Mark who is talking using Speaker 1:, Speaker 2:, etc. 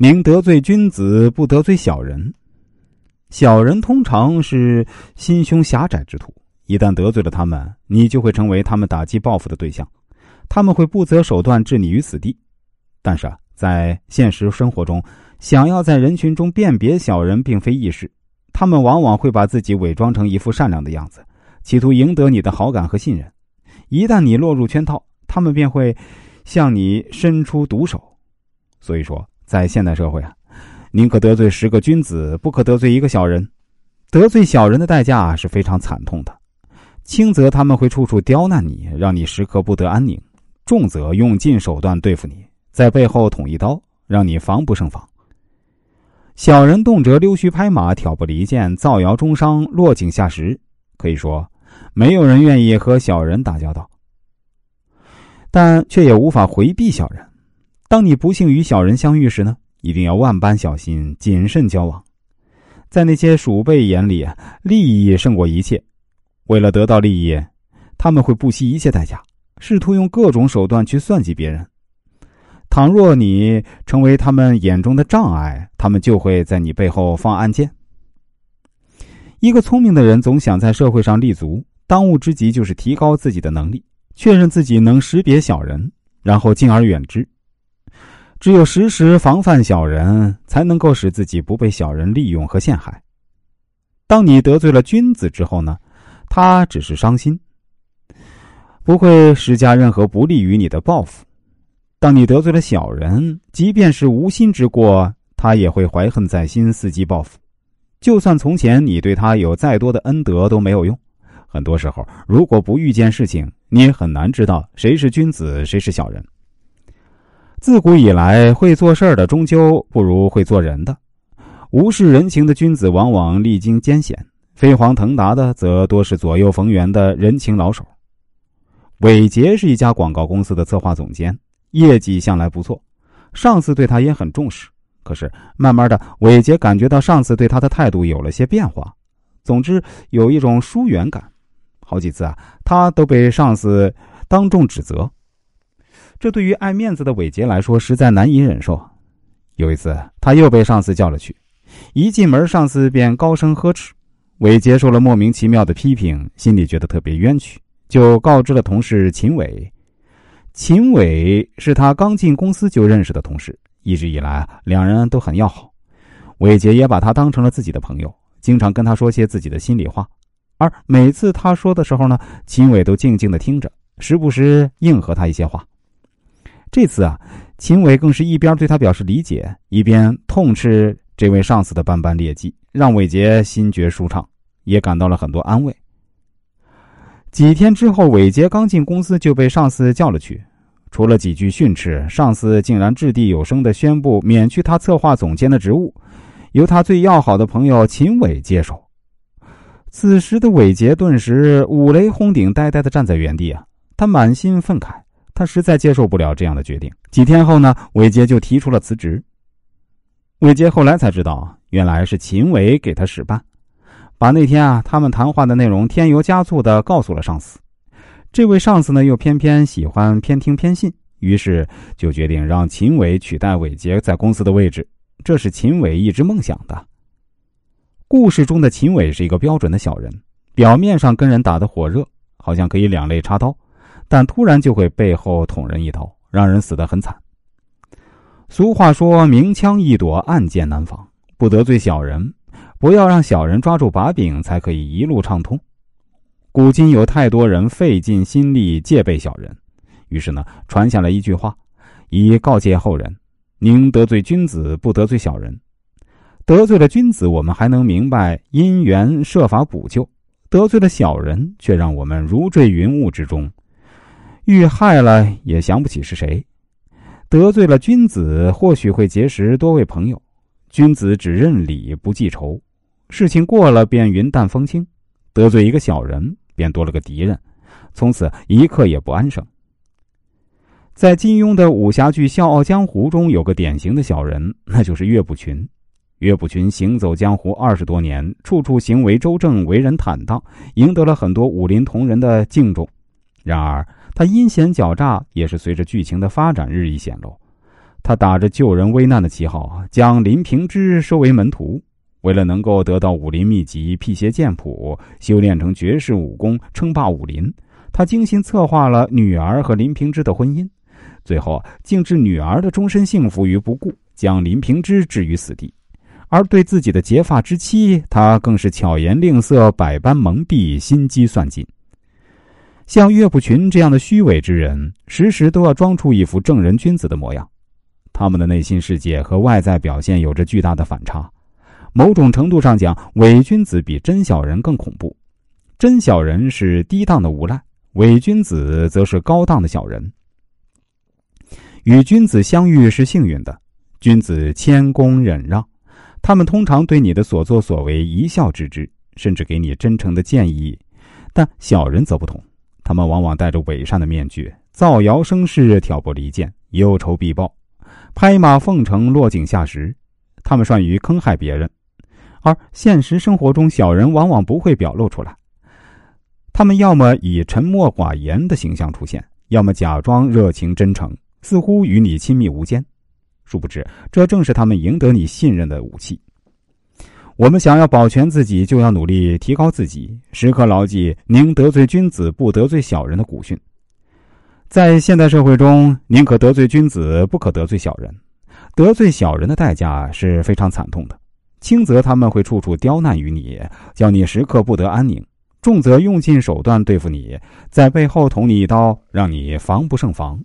Speaker 1: 宁得罪君子，不得罪小人。小人通常是心胸狭窄之徒，一旦得罪了他们，你就会成为他们打击报复的对象。他们会不择手段置你于死地。但是啊，在现实生活中，想要在人群中辨别小人，并非易事。他们往往会把自己伪装成一副善良的样子，企图赢得你的好感和信任。一旦你落入圈套，他们便会向你伸出毒手。所以说，在现代社会啊。宁可得罪十个君子，不可得罪一个小人。得罪小人的代价是非常惨痛的，轻则他们会处处刁难你，让你时刻不得安宁；重则用尽手段对付你，在背后捅一刀，让你防不胜防。小人动辄溜须拍马、挑拨离间、造谣中伤、落井下石，可以说，没有人愿意和小人打交道，但却也无法回避小人。当你不幸与小人相遇时呢？一定要万般小心谨慎交往，在那些鼠辈眼里，利益胜过一切。为了得到利益，他们会不惜一切代价，试图用各种手段去算计别人。倘若你成为他们眼中的障碍，他们就会在你背后放暗箭。一个聪明的人总想在社会上立足，当务之急就是提高自己的能力，确认自己能识别小人，然后敬而远之。只有时时防范小人，才能够使自己不被小人利用和陷害。当你得罪了君子之后呢，他只是伤心，不会施加任何不利于你的报复；当你得罪了小人，即便是无心之过，他也会怀恨在心，伺机报复。就算从前你对他有再多的恩德都没有用。很多时候，如果不遇见事情，你也很难知道谁是君子，谁是小人。自古以来，会做事的终究不如会做人的。无视人情的君子，往往历经艰险；飞黄腾达的，则多是左右逢源的人情老手。伟杰是一家广告公司的策划总监，业绩向来不错，上司对他也很重视。可是，慢慢的，伟杰感觉到上司对他的态度有了些变化，总之有一种疏远感。好几次啊，他都被上司当众指责。这对于爱面子的伟杰来说实在难以忍受。有一次，他又被上司叫了去，一进门，上司便高声呵斥。伟杰受了莫名其妙的批评，心里觉得特别冤屈，就告知了同事秦伟。秦伟是他刚进公司就认识的同事，一直以来两人都很要好。伟杰也把他当成了自己的朋友，经常跟他说些自己的心里话。而每次他说的时候呢，秦伟都静静的听着，时不时应和他一些话。这次啊，秦伟更是一边对他表示理解，一边痛斥这位上司的斑斑劣迹，让伟杰心觉舒畅，也感到了很多安慰。几天之后，伟杰刚进公司就被上司叫了去，除了几句训斥，上司竟然掷地有声的宣布免去他策划总监的职务，由他最要好的朋友秦伟接手。此时的伟杰顿时五雷轰顶，呆呆的站在原地啊，他满心愤慨。他实在接受不了这样的决定。几天后呢，伟杰就提出了辞职。伟杰后来才知道，原来是秦伟给他使绊，把那天啊他们谈话的内容添油加醋的告诉了上司。这位上司呢，又偏偏喜欢偏听偏信，于是就决定让秦伟取代伟杰在公司的位置。这是秦伟一直梦想的。故事中的秦伟是一个标准的小人，表面上跟人打得火热，好像可以两肋插刀。但突然就会背后捅人一刀，让人死得很惨。俗话说：“明枪易躲，暗箭难防。”不得罪小人，不要让小人抓住把柄，才可以一路畅通。古今有太多人费尽心力戒备小人，于是呢，传下来一句话，以告诫后人：宁得罪君子，不得罪小人。得罪了君子，我们还能明白因缘，设法补救；得罪了小人，却让我们如坠云雾之中。遇害了也想不起是谁，得罪了君子，或许会结识多位朋友。君子只认礼不记仇，事情过了便云淡风轻。得罪一个小人，便多了个敌人，从此一刻也不安生。在金庸的武侠剧《笑傲江湖》中，有个典型的小人，那就是岳不群。岳不群行走江湖二十多年，处处行为周正，为人坦荡，赢得了很多武林同仁的敬重。然而，他阴险狡诈，也是随着剧情的发展日益显露。他打着救人危难的旗号，将林平之收为门徒。为了能够得到武林秘籍、辟邪剑谱、修炼成绝世武功、称霸武林，他精心策划了女儿和林平之的婚姻，最后竟置女儿的终身幸福于不顾，将林平之置于死地。而对自己的结发之妻，他更是巧言令色、百般蒙蔽、心机算尽。像岳不群这样的虚伪之人，时时都要装出一副正人君子的模样。他们的内心世界和外在表现有着巨大的反差。某种程度上讲，伪君子比真小人更恐怖。真小人是低档的无赖，伪君子则是高档的小人。与君子相遇是幸运的，君子谦恭忍让，他们通常对你的所作所为一笑置之，甚至给你真诚的建议。但小人则不同，他们往往戴着伪善的面具，造谣生事，挑拨离间，忧仇必报。拍马奉承，落井下石，他们善于坑害别人，而现实生活中，小人往往不会表露出来。他们要么以沉默寡言的形象出现，要么假装热情真诚，似乎与你亲密无间。殊不知，这正是他们赢得你信任的武器。我们想要保全自己，就要努力提高自己，时刻牢记“宁得罪君子，不得罪小人”的古训。在现代社会中，宁可得罪君子，不可得罪小人。得罪小人的代价是非常惨痛的，轻则他们会处处刁难于你，叫你时刻不得安宁；重则用尽手段对付你，在背后捅你一刀，让你防不胜防。